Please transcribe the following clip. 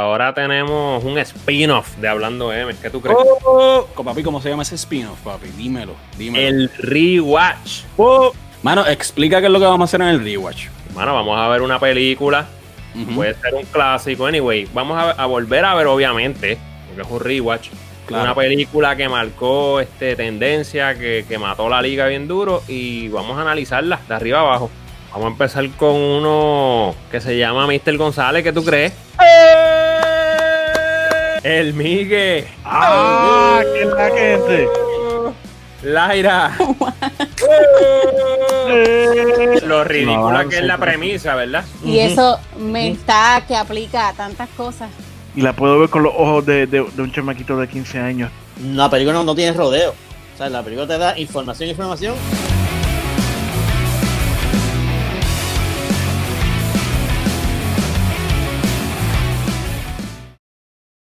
Ahora tenemos un spin-off de Hablando M. ¿Qué tú crees? Oh, papi, ¿cómo se llama ese spin-off, papi? Dímelo, dímelo. El rewatch. Oh. Mano, explica qué es lo que vamos a hacer en el rewatch. Mano, vamos a ver una película. Ujú. Puede ser un clásico. Anyway, vamos a, a volver a ver, obviamente, porque es un rewatch. Claro. Una película que marcó este, tendencia, que, que mató la liga bien duro. Y vamos a analizarla de arriba abajo. Vamos a empezar con uno que se llama Mr. González. ¿Qué tú crees? El Migue. ¡Ah! ¡Qué es la gente! Laira. Lo ridícula que es la premisa, ¿verdad? Y eso me está que aplica a tantas cosas. Y la puedo ver con los ojos de, de- de un chamaquito de 15 años. La película no, no tiene rodeo. O sea, la película te da información, información